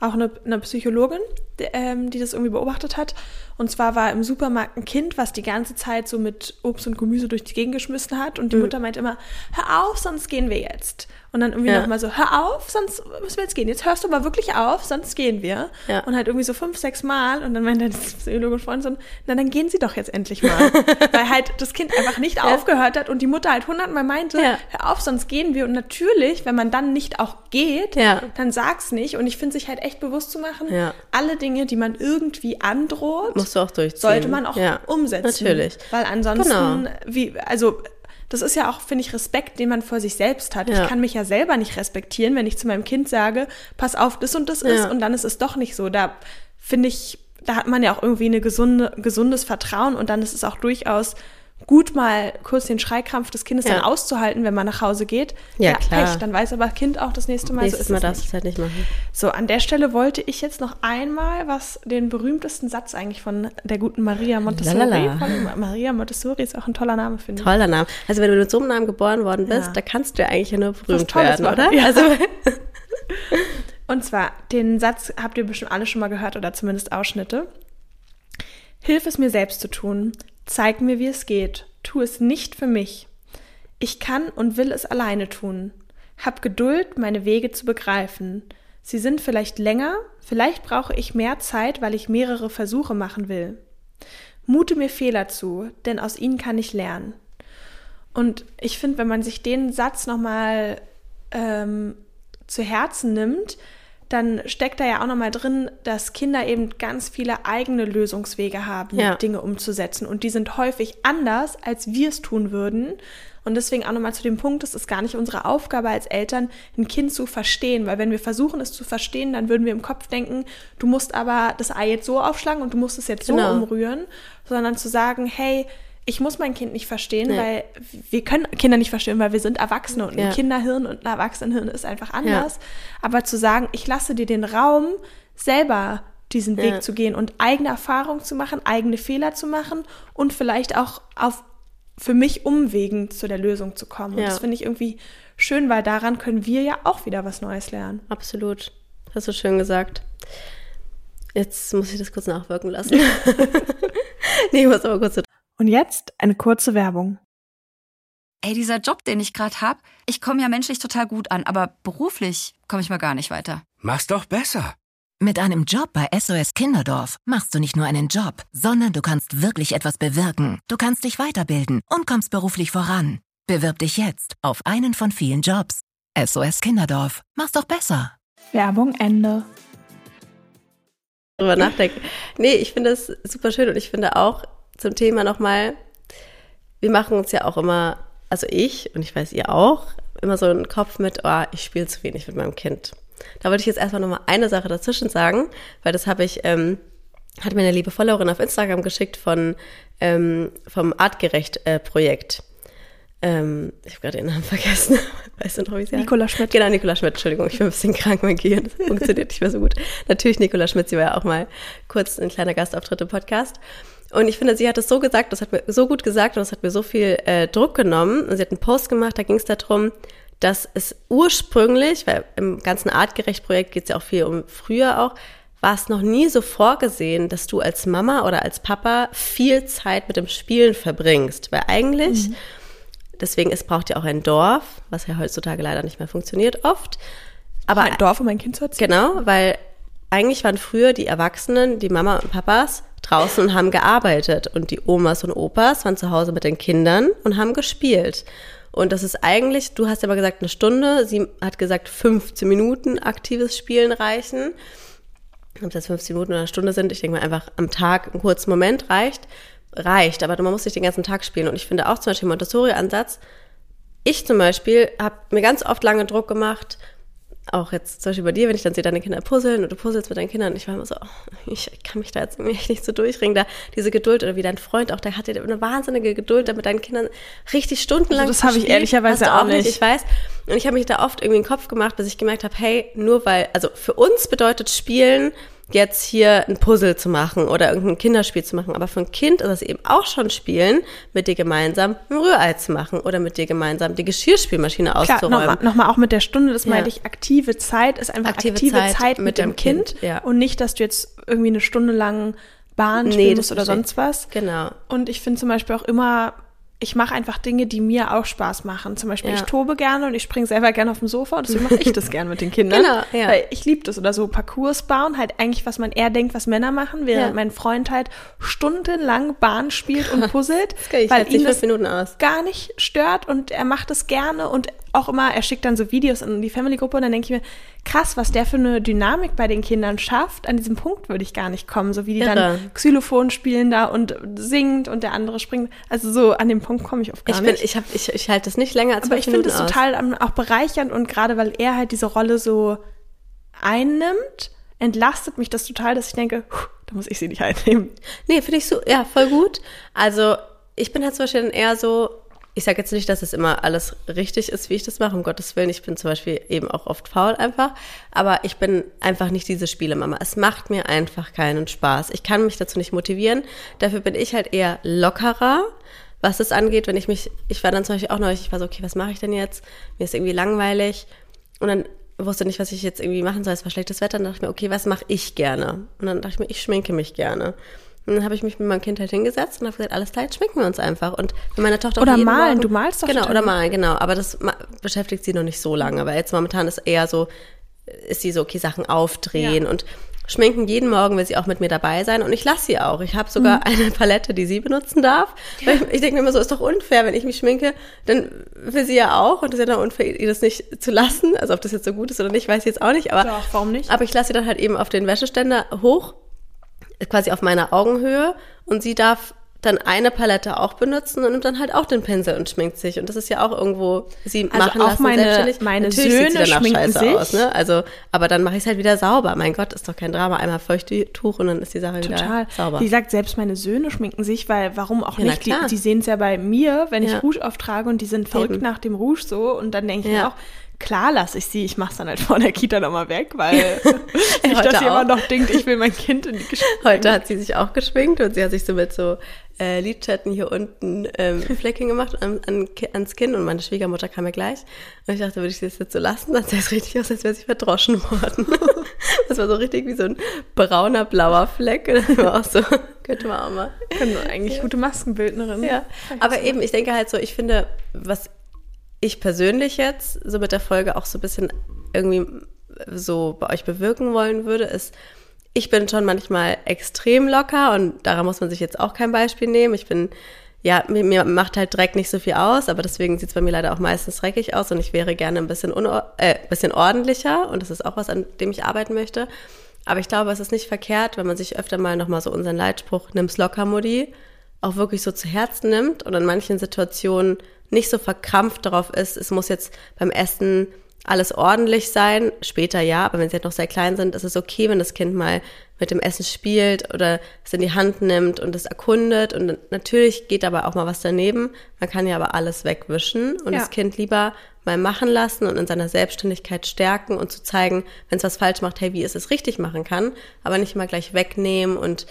auch eine, eine Psychologin, die, ähm, die das irgendwie beobachtet hat. Und zwar war im Supermarkt ein Kind, was die ganze Zeit so mit Obst und Gemüse durch die Gegend geschmissen hat. Und die Mutter meint immer, hör auf, sonst gehen wir jetzt. Und dann irgendwie Ja. nochmal so, hör auf, sonst müssen wir jetzt gehen. Jetzt hörst du aber wirklich auf, sonst gehen wir. Ja. Und halt irgendwie so fünf, sechs Mal. Und dann meinte das Psychologe Freund so, na dann gehen sie doch jetzt endlich mal. *laughs* Weil halt das Kind einfach nicht aufgehört hat und die Mutter halt hundertmal meinte, Ja. hör auf, sonst gehen wir. Und natürlich, wenn man dann nicht auch geht, Ja. dann sag's nicht. Und ich finde sich halt echt bewusst zu machen, Ja. alle Dinge, die man irgendwie androht, Musst du auch durchziehen. sollte man auch ja. umsetzen. Natürlich. Weil ansonsten, Genau. wie, also das ist ja auch, finde ich, Respekt, den man vor sich selbst hat. Ja. Ich kann mich ja selber nicht respektieren, wenn ich zu meinem Kind sage, pass auf, das und das Ja. ist und dann ist es doch nicht so. Da finde ich, da hat man ja auch irgendwie eine gesunde, gesundes Vertrauen und dann ist es auch durchaus gut, mal kurz den Schreikrampf des Kindes Ja. dann auszuhalten, wenn man nach Hause geht. Ja, klar. Pech, dann weiß aber Kind auch das nächste Mal, Nächstes so Mal ist es darfst du nicht. es halt nicht machen. So, an der Stelle wollte ich jetzt noch einmal was, den berühmtesten Satz eigentlich von der guten Maria Montessori. Lalala. Von Maria Montessori ist auch ein toller Name, finde ich. Toller Name. Also wenn du mit so einem Namen geboren worden bist, Ja. da kannst du ja eigentlich nur berühmt werden, oder? Ja. Also *laughs* Und zwar, den Satz habt ihr bestimmt alle schon mal gehört oder zumindest Ausschnitte. Hilf es mir selbst zu tun. Zeig mir, wie es geht. Tu es nicht für mich. Ich kann und will es alleine tun. Hab Geduld, meine Wege zu begreifen. Sie sind vielleicht länger, vielleicht brauche ich mehr Zeit, weil ich mehrere Versuche machen will. Mute mir Fehler zu, denn aus ihnen kann ich lernen. Und ich finde, wenn man sich den Satz nochmal ähm, zu Herzen nimmt, dann steckt da ja auch nochmal drin, dass Kinder eben ganz viele eigene Lösungswege haben, Ja. Dinge umzusetzen. Und die sind häufig anders, als wir es tun würden. Und deswegen auch nochmal zu dem Punkt, es ist gar nicht unsere Aufgabe als Eltern, ein Kind zu verstehen. Weil wenn wir versuchen, es zu verstehen, dann würden wir im Kopf denken, du musst aber das Ei jetzt so aufschlagen und du musst es jetzt Genau. so umrühren. Sondern zu sagen, hey, ich muss mein Kind nicht verstehen, Nee. weil wir können Kinder nicht verstehen, weil wir sind Erwachsene und ein Ja. Kinderhirn und ein Erwachsenenhirn ist einfach anders. Aber zu sagen, ich lasse dir den Raum, selber diesen Weg Ja. zu gehen und eigene Erfahrungen zu machen, eigene Fehler zu machen und vielleicht auch auf für mich Umwegen zu der Lösung zu kommen. Und Ja. das finde ich irgendwie schön, weil daran können wir ja auch wieder was Neues lernen. Absolut. Hast du schön gesagt. Jetzt muss ich das kurz nachwirken lassen. *laughs* *laughs* nee, ich muss aber kurz. Und jetzt eine kurze Werbung. Ey, dieser Job, den ich gerade hab, ich komme ja menschlich total gut an, aber beruflich komme ich mal gar nicht weiter. Mach's doch besser. Mit einem Job bei SOS Kinderdorf machst du nicht nur einen Job, sondern du kannst wirklich etwas bewirken. Du kannst dich weiterbilden und kommst beruflich voran. Bewirb dich jetzt auf einen von vielen Jobs. SOS Kinderdorf. Mach's doch besser. Werbung Ende. drüber nachdenken. Nee, ich finde das super schön und ich finde auch zum Thema nochmal, wir machen uns ja auch immer, also ich und ich weiß ihr auch, immer so einen Kopf mit, oh, ich spiele zu wenig mit meinem Kind. Da wollte ich jetzt erstmal nochmal eine Sache dazwischen sagen, weil das habe ich, ähm, hat mir eine liebe Followerin auf Instagram geschickt von ähm, vom Artgerecht-Projekt. ähm, ich habe gerade den Namen *laughs* vergessen. Weißt du noch, wie sie heißt? Nicola Schmidt. Genau, Nicola Schmidt. Entschuldigung, ich bin ein bisschen krank, mein Gehirn das funktioniert nicht mehr so gut. Natürlich Nicola Schmidt, sie war ja auch mal kurz ein kleiner Gastauftritt im Podcast. Und ich finde, sie hat es so gesagt, das hat mir so gut gesagt und das hat mir so viel äh, Druck genommen. Und sie hat einen Post gemacht, da ging es darum, dass es ursprünglich, weil im ganzen Artgerecht-Projekt geht es ja auch viel um früher auch, war es noch nie so vorgesehen, dass du als Mama oder als Papa viel Zeit mit dem Spielen verbringst. Weil eigentlich, deswegen, es braucht ja auch ein Dorf, was ja heutzutage leider nicht mehr funktioniert oft. Aber Ein Dorf, um mein Kind zu erziehen. Genau, weil eigentlich waren früher die Erwachsenen, die Mama und Papas, draußen und haben gearbeitet. Und die Omas und Opas waren zu Hause mit den Kindern und haben gespielt. Und das ist eigentlich, du hast ja aber gesagt, eine Stunde. Sie hat gesagt, 15 Minuten aktives Spielen reichen. Ob das 15 Minuten oder eine Stunde sind, ich denke mal einfach am Tag einen kurzen Moment reicht. Reicht, aber man muss nicht den ganzen Tag spielen. Und ich finde auch zum Beispiel Montessori-Ansatz, ich zum Beispiel habe mir ganz oft lange Druck gemacht, auch jetzt zum Beispiel bei dir, wenn ich dann sehe, deine Kinder puzzeln und du puzzelst mit deinen Kindern, ich war immer so, oh, ich kann mich da jetzt nicht so durchringen, da diese Geduld oder wie dein Freund auch, der hatte eine wahnsinnige Geduld, da mit deinen Kindern richtig stundenlang Also das habe ich ehrlicherweise du auch nicht. Ich weiß. Und ich habe mich da oft irgendwie einen Kopf gemacht, bis ich gemerkt habe, hey, nur weil, also für uns bedeutet Spielen, jetzt hier ein Puzzle zu machen oder irgendein Kinderspiel zu machen. Aber für ein Kind ist es eben auch schon Spielen, mit dir gemeinsam ein Rührei zu machen oder mit dir gemeinsam die Geschirrspielmaschine auszuräumen. nochmal noch mal auch mit der Stunde, das Ja. meinte ich, aktive Zeit ist einfach Aktive aktive, Zeit Zeit, mit mit, dem Kind, Kind, ja. und nicht, dass du jetzt irgendwie eine Stunde lang Bahn Nee, spielen musst oder sonst was. Genau. Und ich finde zum Beispiel auch immer, ich mache einfach Dinge, die mir auch Spaß machen. Zum Beispiel, Ja. ich tobe gerne und ich springe selber gerne auf dem Sofa und deswegen mache ich das gerne mit den Kindern. *laughs* Genau, ja. Weil ich liebe das. Oder so Parcours bauen, halt eigentlich, was man eher denkt, was Männer machen, während Ja. mein Freund halt stundenlang Bahn spielt und puzzelt, Das kann ich weil ihn das Minuten aus. gar nicht stört und er macht es gerne und auch immer, er schickt dann so Videos in die Family-Gruppe und dann denke ich mir, krass, was der für eine Dynamik bei den Kindern schafft. An diesem Punkt würde ich gar nicht kommen, so wie die Irre. dann Xylophon spielen da und singt und der andere springt. Also so an dem Punkt komme ich oft gar Ich, bin, nicht. ich, hab, ich, ich halte das nicht länger als Aber ich finde es total ähm, auch bereichernd und gerade weil er halt diese Rolle so einnimmt, entlastet mich das total, dass ich denke, "Puh, da muss ich sie nicht einnehmen. Nee, finde ich so, ja, voll gut. Also, ich bin halt zum Beispiel dann eher so, ich sage jetzt nicht, dass es immer alles richtig ist, wie ich das mache, um Gottes Willen. Ich bin zum Beispiel eben auch oft faul einfach. Aber ich bin einfach nicht diese Spielemama. Es macht mir einfach keinen Spaß. Ich kann mich dazu nicht motivieren. Dafür bin ich halt eher lockerer, was es angeht, wenn ich mich, ich war dann zum Beispiel auch neulich, ich war so, okay, was mache ich denn jetzt? Mir ist irgendwie langweilig. Und dann wusste nicht, was ich jetzt irgendwie machen soll. Es war schlechtes Wetter. Dann dachte ich mir, okay, was mache ich gerne? Und dann dachte ich mir, ich schminke mich gerne. Und dann habe ich mich mit meinem Kind halt hingesetzt und habe gesagt, alles klar, jetzt schminken wir uns einfach. Und wenn meine Tochter auch Oder malen. Morgen, Du malst doch Genau, oder malen, genau. Aber das beschäftigt sie noch nicht so lange. Weil jetzt momentan ist eher so, ist sie so, okay, Sachen aufdrehen Ja. und schminken jeden Morgen will sie auch mit mir dabei sein und ich lasse sie auch. Ich habe sogar Mhm. *laughs* eine Palette, die sie benutzen darf. Weil ich, ich denke mir immer so, ist doch unfair, wenn ich mich schminke, dann will sie ja auch und es ist ja dann unfair, ihr das nicht zu lassen. Also ob das jetzt so gut ist oder nicht, weiß ich jetzt auch nicht. Aber, Doch, warum nicht? aber ich lasse sie dann halt eben auf den Wäscheständer hoch, quasi auf meiner Augenhöhe und sie darf dann eine Palette auch benutzen und nimmt dann halt auch den Pinsel und schminkt sich. Und das ist ja auch irgendwo, sie Also machen auch lassen meine- selbstständig. meine Natürlich sieht sie Söhne danach schminken scheiße sich. aus, ne? Also, aber dann mache ich es halt wieder sauber. Mein Gott, ist doch kein Drama. Einmal Feuchttuch und dann ist die Sache Total. wieder sauber. Wie gesagt, selbst meine Söhne schminken sich, weil warum auch Ja, nicht? Die, die sehen es ja bei mir, wenn ich Ja. Rouge auftrage und die sind verrückt Eben. nach dem Rouge so und dann denke ich Ja. mir auch, Klar lasse ich sie, ich mache es dann halt vor der Kita nochmal weg, weil *laughs* *laughs* nicht, dass sie auch. immer noch denkt, ich will mein Kind in die Geschichte. Heute hat sie sich auch geschminkt und sie hat sich so mit so äh, Lidschatten hier unten ähm, *laughs* Flecking gemacht an, an, ans Kinn und meine Schwiegermutter kam mir gleich. Und ich dachte, würde ich sie das jetzt so lassen? Dann sah es richtig aus, als wäre sie verdroschen worden. das war so richtig wie so ein brauner, blauer Fleck. Und das war auch so, könnte man auch mal. Können eigentlich gute Maskenbildnerin. Ja, aber eben, ich denke halt so, ich finde, was ich persönlich jetzt so mit der Folge auch so ein bisschen irgendwie so bei euch bewirken wollen würde, ist, ich bin schon manchmal extrem locker und daran muss man sich jetzt auch kein Beispiel nehmen. Ich bin, ja, mir, mir macht halt Dreck nicht so viel aus, aber deswegen sieht es bei mir leider auch meistens dreckig aus und ich wäre gerne ein bisschen, äh, bisschen ordentlicher und das ist auch was, an dem ich arbeiten möchte. Aber ich glaube, es ist nicht verkehrt, wenn man sich öfter mal nochmal so unseren Leitspruch, nimm's locker, Mutti, auch wirklich so zu Herzen nimmt und in manchen Situationen nicht so verkrampft darauf ist, es muss jetzt beim Essen alles ordentlich sein. Später ja, aber wenn sie halt noch sehr klein sind, ist es okay, wenn das Kind mal mit dem Essen spielt oder es in die Hand nimmt und es erkundet. Und natürlich geht aber auch mal was daneben. Man kann ja aber alles wegwischen und Ja. das Kind lieber mal machen lassen und in seiner Selbstständigkeit stärken und zu zeigen, wenn es was falsch macht, hey, wie es es richtig machen kann, aber nicht mal gleich wegnehmen und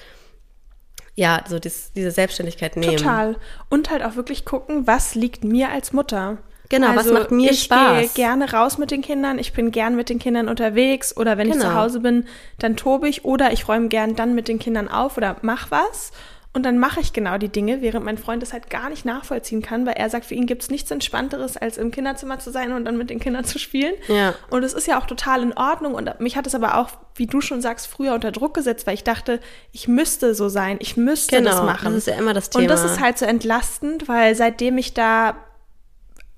ja, so dies, diese Selbstständigkeit nehmen. Total. Und halt auch wirklich gucken, was liegt mir als Mutter. Genau, was macht mir ich Spaß? gehe gerne raus mit den Kindern, ich bin gern mit den Kindern unterwegs oder wenn ich Genau. zu Hause bin, dann tobe ich oder ich räume gern dann mit den Kindern auf oder mach was. Und dann mache ich genau die Dinge, während mein Freund das halt gar nicht nachvollziehen kann, weil er sagt, für ihn gibt es nichts Entspannteres, als im Kinderzimmer zu sein und dann mit den Kindern zu spielen. Ja. Und es ist ja auch total in Ordnung. Und mich hat es aber auch, wie du schon sagst, früher unter Druck gesetzt, weil ich dachte, ich müsste so sein, ich müsste Genau, das machen. das ist ja immer das Und das Thema. ist halt so entlastend, weil seitdem ich da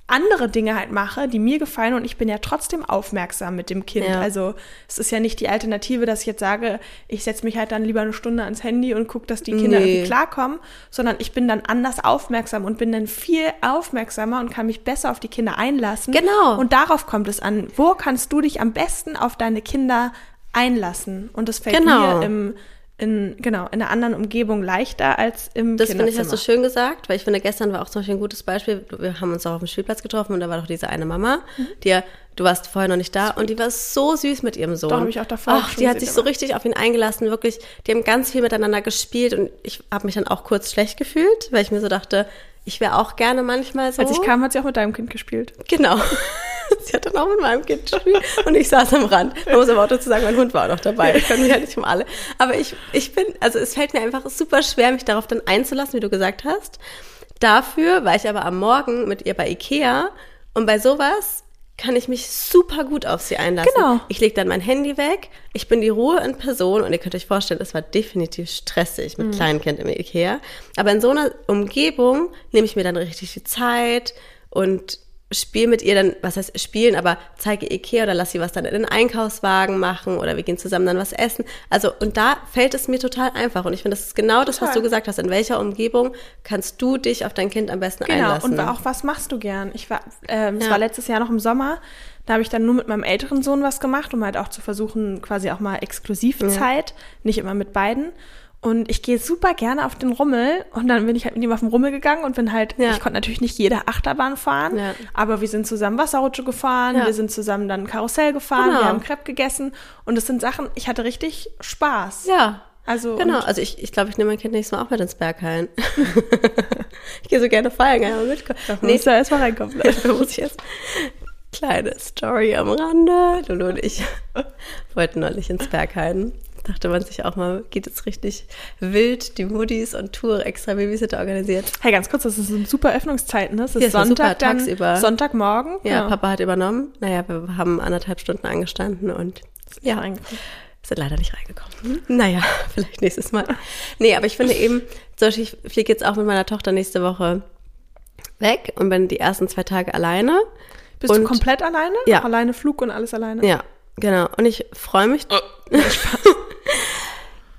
andere Dinge halt mache, die mir gefallen und ich bin ja trotzdem aufmerksam mit dem Kind. Ja. Also es ist ja nicht die Alternative, dass ich jetzt sage, ich setze mich halt dann lieber eine Stunde ans Handy und gucke, dass die Kinder Nee. irgendwie klarkommen, sondern ich bin dann anders aufmerksam und bin dann viel aufmerksamer und kann mich besser auf die Kinder einlassen. Genau. Und darauf kommt es an. Wo kannst du dich am besten auf deine Kinder einlassen? Und das fällt Genau. mir im in, genau, in einer anderen Umgebung leichter als im Das finde ich, hast du schön gesagt, weil ich finde, gestern war auch zum Beispiel ein gutes Beispiel. Wir haben uns auch auf dem Spielplatz getroffen und da war doch diese eine Mama, Mhm. die ja, du warst vorher noch nicht da und die war so süß mit ihrem Sohn. Doch, hab ich auch davor Ach, die hat sich so aber- richtig auf ihn eingelassen, wirklich. Die haben ganz viel miteinander gespielt und ich habe mich dann auch kurz schlecht gefühlt, weil ich mir so dachte, ich wäre auch gerne manchmal so. Als ich kam, hat sie auch mit deinem Kind gespielt. Genau. *laughs* *laughs* Sie hat dann auch mit meinem Kind gespielt und ich saß am Rand. Man muss aber auch dazu sagen, mein Hund war auch noch dabei. Ich kann mich ja nicht um alle. Aber ich, ich bin, also es fällt mir einfach super schwer, mich darauf dann einzulassen, wie du gesagt hast. Dafür war ich aber am Morgen mit ihr bei Ikea und bei sowas kann ich mich super gut auf sie einlassen. Genau. Ich lege dann mein Handy weg, ich bin die Ruhe in Person und ihr könnt euch vorstellen, es war definitiv stressig Mhm. mit Kleinkind im Ikea. Aber in so einer Umgebung nehme ich mir dann richtig die Zeit und spiele mit ihr dann, was heißt spielen, aber zeige Ikea oder lass sie was dann in den Einkaufswagen machen oder wir gehen zusammen dann was essen. Also und da fällt es mir total einfach und ich finde, das ist genau das, was Total. du gesagt hast. In welcher Umgebung kannst du dich auf dein Kind am besten Genau, einlassen? und auch was machst du gern? Ich war, ähm, es Ja. war letztes Jahr noch im Sommer, da habe ich dann nur mit meinem älteren Sohn was gemacht, um halt auch zu versuchen, quasi auch mal Exklusivzeit, nicht immer mit beiden. Und ich gehe super gerne auf den Rummel und dann bin ich halt mit ihm auf den Rummel gegangen und bin halt, Ja. ich konnte natürlich nicht jede Achterbahn fahren, Ja. aber wir sind zusammen Wasserrutsche gefahren, Ja. wir sind zusammen dann Karussell gefahren, Genau. wir haben Crepe gegessen und das sind Sachen, ich hatte richtig Spaß. Ja. Also Genau, also ich, ich glaube, ich nehme mein Kind nächstes Mal auch mit ins Berghain. *laughs* ich gehe so gerne feiern, kann mal mitkommen. Dafür du ja erstmal reinkommen. *laughs* Dafür muss ich jetzt. Kleine Story am Rande. Lulu und ich wollten neulich ins Berghain. Dachte man sich auch mal, geht jetzt richtig wild, die Muddies und Tour extra Babysitter organisiert. Hey, ganz kurz, das ist eine super Öffnungszeit, ne? Es ist Ja, Sonntag super, dann, tagsüber. Sonntagmorgen. Ja, genau. Papa hat übernommen. Naja, wir haben anderthalb Stunden angestanden und ja, reingekommen. sind leider nicht reingekommen. Naja, *laughs* vielleicht nächstes Mal. Nee, aber ich finde eben, zum Beispiel, ich fliege jetzt auch mit meiner Tochter nächste Woche weg und bin die ersten zwei Tage alleine. Bist und, du komplett alleine? Ja. Alleine Flug und alles alleine? Ja, genau. Und ich freue mich. *laughs*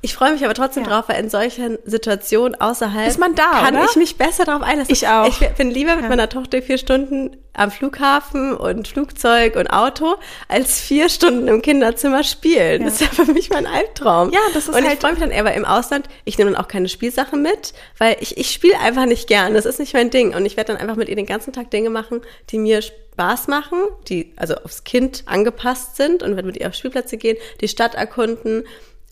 Ich freue mich aber trotzdem Ja. drauf, weil in solchen Situationen außerhalb Ist man da, kann oder? ich mich besser darauf einlassen. Ich auch. Ich bin lieber mit Ja. meiner Tochter vier Stunden am Flughafen und Flugzeug und Auto, als vier Stunden im Kinderzimmer spielen. Ja. Das ist ja für mich mein Albtraum. Ja, das ist Und ich halt- freue mich dann eher, weil im Ausland, ich nehme dann auch keine Spielsachen mit, weil ich, ich spiele einfach nicht gern. Das ist nicht mein Ding. Und ich werde dann einfach mit ihr den ganzen Tag Dinge machen, die mir Spaß machen, die also aufs Kind angepasst sind und werde mit ihr auf Spielplätze gehen, die Stadt erkunden.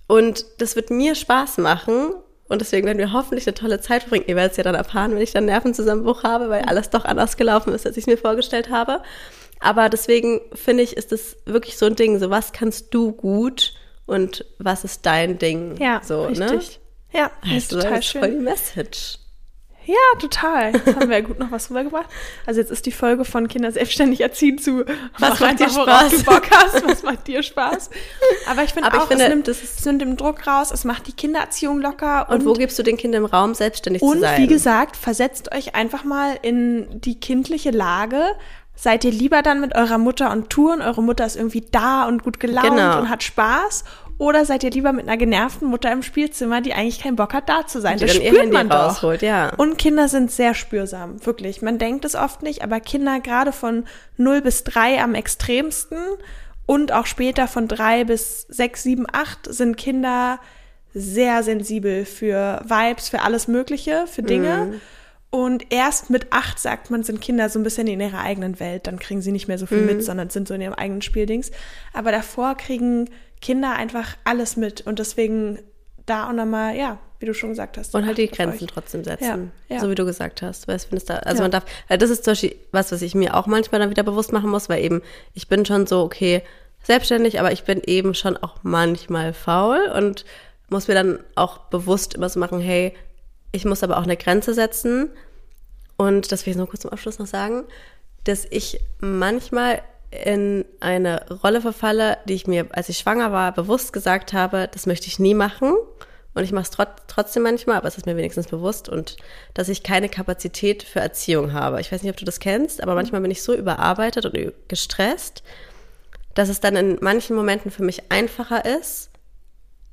Und das wird mir Spaß machen. Und deswegen werden wir hoffentlich eine tolle Zeit verbringen. Ihr werdet es ja dann erfahren, wenn ich dann Nervenzusammenbruch habe, weil alles doch anders gelaufen ist, als ich es mir vorgestellt habe. Aber deswegen finde ich, ist es wirklich so ein Ding, so was kannst du gut und was ist dein Ding? Ja, so, Ne? richtig. Ja, das ist Also, total das ist voll schön. die Message. Ja, total. Jetzt haben wir ja gut noch was rübergebracht. Also jetzt ist die Folge von Kinder selbstständig erziehen zu Was mach macht dir Spaß? du Bock hast, was macht dir Spaß. Aber ich finde Aber ich auch, finde, es, nimmt, es nimmt den Druck raus, es macht die Kindererziehung locker. Und, wo gibst du den Kindern Raum, selbstständig zu Und sein? wie gesagt, versetzt euch einfach mal in die kindliche Lage. Seid ihr lieber dann mit eurer Mutter on Tour und eure Mutter ist irgendwie da und gut gelaunt Genau. und hat Spaß? Oder seid ihr lieber mit einer genervten Mutter im Spielzimmer, die eigentlich keinen Bock hat, da zu sein? Die Das spürt man doch. rausholt, ja. Und Kinder sind sehr spürsam, wirklich. Man denkt es oft nicht, aber Kinder gerade von 0 bis 3 am extremsten und auch später von 3 bis 6, 7, 8 sind Kinder sehr sensibel für Vibes, für alles Mögliche, für Dinge. Mhm. Und erst mit 8, sagt man, sind Kinder so ein bisschen in ihrer eigenen Welt. Dann kriegen sie nicht mehr so viel Mhm. mit, sondern sind so in ihrem eigenen Spieldings. Aber davor kriegen Kinder einfach alles mit. Und deswegen da auch nochmal, ja, wie du schon gesagt hast. Und halt die Grenzen euch. trotzdem setzen. Ja, ja. So wie du gesagt hast. Weil ich finde es da, also Ja. man darf, das ist zum Beispiel was, was ich mir auch manchmal dann wieder bewusst machen muss, weil eben, ich bin schon so, okay, selbstständig, aber ich bin eben schon auch manchmal faul und muss mir dann auch bewusst immer so machen, hey, ich muss aber auch eine Grenze setzen. Und das will ich noch kurz zum Abschluss noch sagen, dass ich manchmal in eine Rolle verfalle, die ich mir, als ich schwanger war, bewusst gesagt habe, das möchte ich nie machen. Und ich mache es trot trotzdem manchmal, aber es ist mir wenigstens bewusst und dass ich keine Kapazität für Erziehung habe. Ich weiß nicht, ob du das kennst, aber manchmal bin ich so überarbeitet und gestresst, dass es dann in manchen Momenten für mich einfacher ist,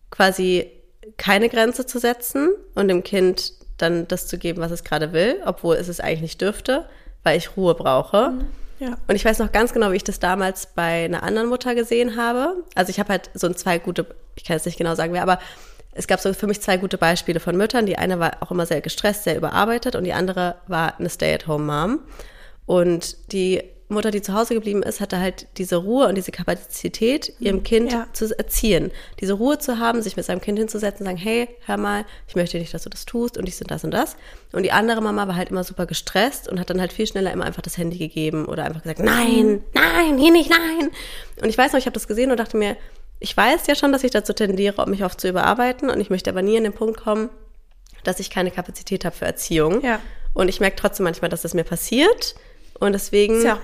quasi keine Grenze zu setzen und dem Kind dann das zu geben, was es gerade will, obwohl es es eigentlich nicht dürfte, weil ich Ruhe brauche. Ja. Und ich weiß noch ganz genau, wie ich das damals bei einer anderen Mutter gesehen habe. Also ich habe halt so ein zwei gute, ich kann jetzt nicht genau sagen wer, aber es gab so für mich zwei gute Beispiele von Müttern. Die eine war auch immer sehr gestresst, sehr überarbeitet und die andere war eine Stay-at-home-Mom. Und die Mutter, die zu Hause geblieben ist, hatte halt diese Ruhe und diese Kapazität, ihrem Kind Ja. zu erziehen. Diese Ruhe zu haben, sich mit seinem Kind hinzusetzen und sagen, hey, hör mal, ich möchte nicht, dass du das tust und dies und das und das. Und die andere Mama war halt immer super gestresst und hat dann halt viel schneller immer einfach das Handy gegeben oder einfach gesagt, nein, nein, hier nicht, nein. Und ich weiß noch, ich habe das gesehen und dachte mir, ich weiß ja schon, dass ich dazu tendiere, mich oft zu überarbeiten und ich möchte aber nie an den Punkt kommen, dass ich keine Kapazität habe für Erziehung. Ja. Und ich merke trotzdem manchmal, dass das mir passiert. Und deswegen ja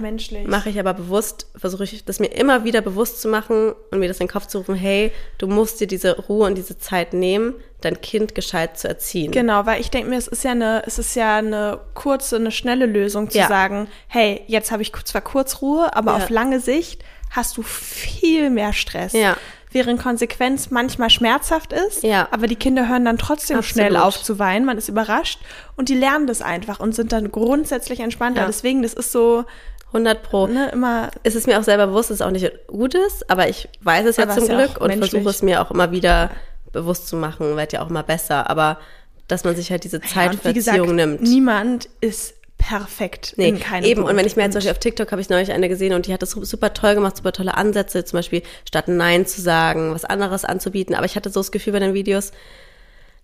mache ich aber bewusst, versuche ich das mir immer wieder bewusst zu machen und mir das in den Kopf zu rufen, hey, du musst dir diese Ruhe und diese Zeit nehmen, dein Kind gescheit zu erziehen. Genau, weil ich denke mir, es ist ja eine, es ist ja eine kurze, eine schnelle Lösung zu Ja. sagen, hey, jetzt habe ich zwar kurz Ruhe, aber Ja. auf lange Sicht hast du viel mehr Stress. Ja. Während Konsequenz manchmal schmerzhaft ist, Ja. aber die Kinder hören dann trotzdem Absolut. schnell auf zu weinen, man ist überrascht und die lernen das einfach und sind dann grundsätzlich entspannter. Ja. Deswegen, das ist so, 100 pro. ne, immer, Es ist mir auch selber bewusst, dass es auch nicht gut ist, aber ich weiß es ja zum ja Glück auch und versuche es mir auch immer wieder bewusst zu machen, wird ja auch immer besser. Aber dass man sich halt diese Zeit und für Erziehung nimmt. niemand ist perfekt Nee, in keinem eben. Punkt. Und wenn ich mir jetzt zum Beispiel auf TikTok habe ich neulich eine gesehen und die hat das super toll gemacht, super tolle Ansätze, zum Beispiel statt Nein zu sagen, was anderes anzubieten. Aber ich hatte so das Gefühl bei den Videos,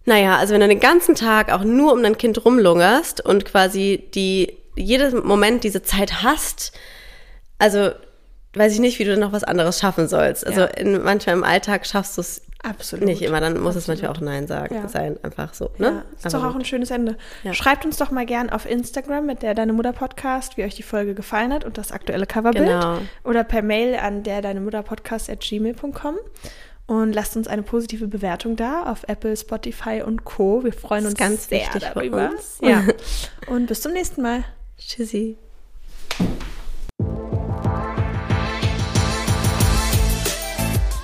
naja, also wenn du den ganzen Tag auch nur um dein Kind rumlungerst und quasi die, jeden Moment diese Zeit hast, also weiß ich nicht, wie du noch was anderes schaffen sollst. Also Ja. in, manchmal im Alltag schaffst du es Absolut. nicht immer, dann muss es manchmal auch Nein sagen Ja. sein, einfach so. Ja, Ne? ist doch auch ein schönes Ende. Ja. Schreibt uns doch mal gern auf Instagram mit der Deine Mutter Podcast, wie euch die Folge gefallen hat und das aktuelle Coverbild. Genau. Oder per Mail an der Deine Mutter Podcast at gmail.com. Und lasst uns eine positive Bewertung da auf Apple, Spotify und Co. Wir freuen uns ganz sehr darüber. uns. Ja. *laughs* Und bis zum nächsten Mal. Tschüssi.